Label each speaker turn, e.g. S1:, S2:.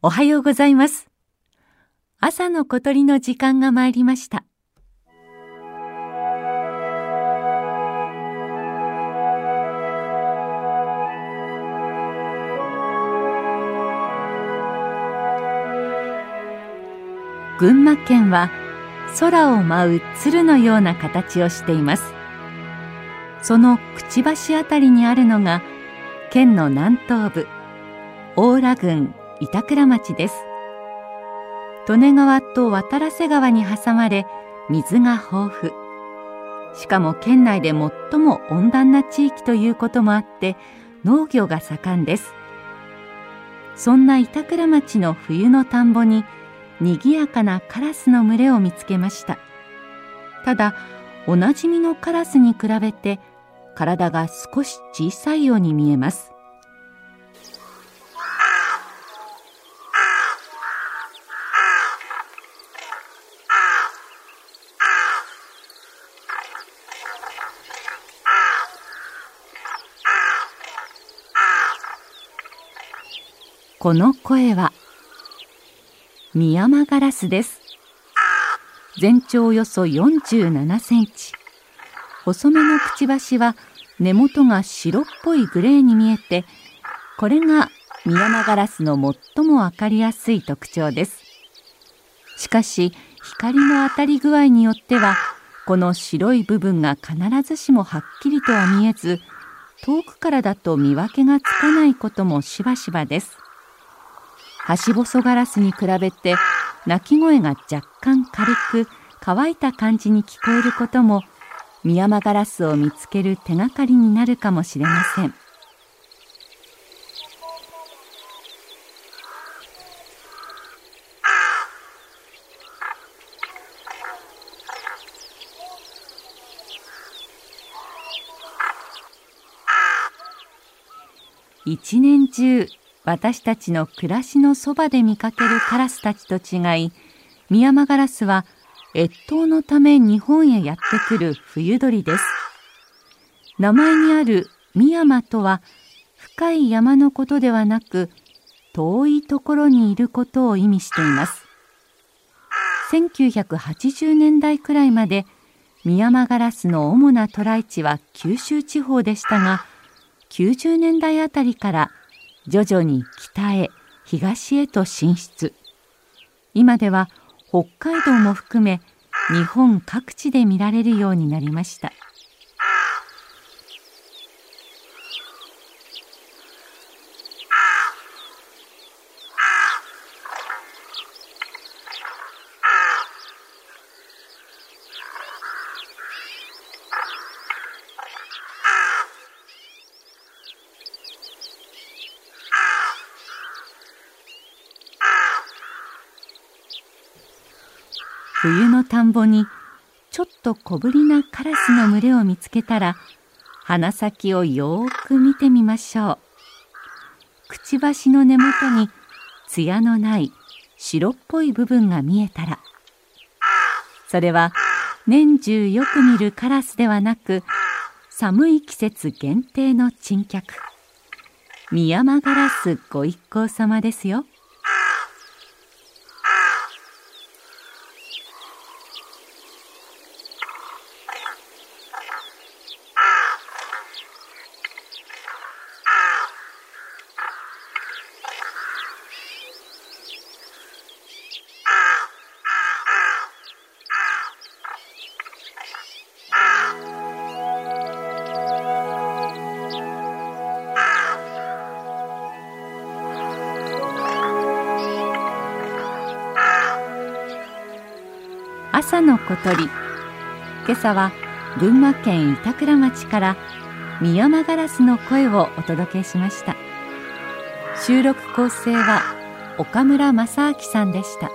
S1: おはようございます。朝の小鳥の時間が参りました。群馬県は空を舞う鶴のような形をしています。そのくちばしあたりにあるのが県の南東部大良郡板倉町です。利根川と渡良瀬川に挟まれ水が豊富。しかも県内で最も温暖な地域ということもあって農業が盛んです。そんな板倉町の冬の田んぼに賑やかなカラスの群れを見つけました。ただおなじみのカラスに比べて体が少し小さいように見えます。この声はミヤマガラスです。全長およそ47センチ。細めのくちばしは根元が白っぽいグレーに見えてこれがミヤマガラスの最もわかりやすい特徴です。しかし光の当たり具合によってはこの白い部分が必ずしもはっきりとは見えず遠くからだと見分けがつかないこともしばしばです。ハシボソガラスに比べて鳴き声が若干軽く乾いた感じに聞こえることもミヤマガラスを見つける手がかりになるかもしれません。一年中私たちの暮らしのそばで見かけるカラスたちと違いミヤマガラスは越冬のため日本へやってくる冬鳥です。名前にあるミヤマとは深い山のことではなく遠いところにいることを意味しています。1980年代くらいまでミヤマガラスの主な渡来地は九州地方でしたが90年代あたりから徐々に北へ東へと進出。今では北海道も含め日本各地で見られるようになりました。冬の田んぼにちょっと小ぶりなカラスの群れを見つけたら鼻先をよーく見てみましょう。くちばしの根元に艶のない白っぽい部分が見えたら。それは年中よく見るカラスではなく寒い季節限定の珍客。ミヤマガラスご一行様ですよ。朝の小鳥。今朝は群馬県板倉町からミヤマガラスの声をお届けしました。収録構成は岡村正明さんでした。